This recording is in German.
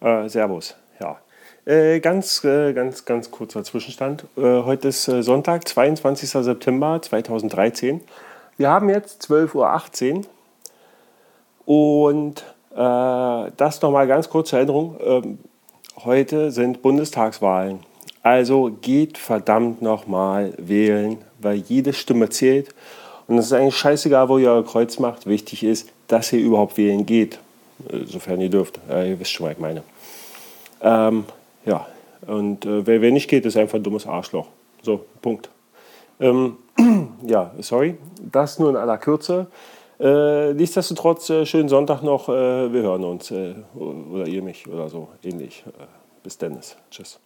Äh, servus, ja. Äh, ganz, äh, ganz, ganz kurzer Zwischenstand. Äh, heute ist äh, Sonntag, 22. September 2013. Wir haben jetzt 12.18 Uhr und äh, das nochmal ganz kurz zur Erinnerung. Ähm, heute sind Bundestagswahlen. Also geht verdammt nochmal wählen, weil jede Stimme zählt. Und es ist eigentlich scheißegal, wo ihr euer Kreuz macht. Wichtig ist, dass ihr überhaupt wählen geht. Äh, sofern ihr dürft. Äh, ihr wisst schon, was ich meine. Ähm, ja, und äh, wer, wer nicht geht, ist einfach ein dummes Arschloch. So, Punkt. Ähm, ja, sorry, das nur in aller Kürze. Äh, nichtsdestotrotz, äh, schönen Sonntag noch. Äh, wir hören uns. Äh, oder ihr mich oder so ähnlich. Äh, bis Dennis. Tschüss.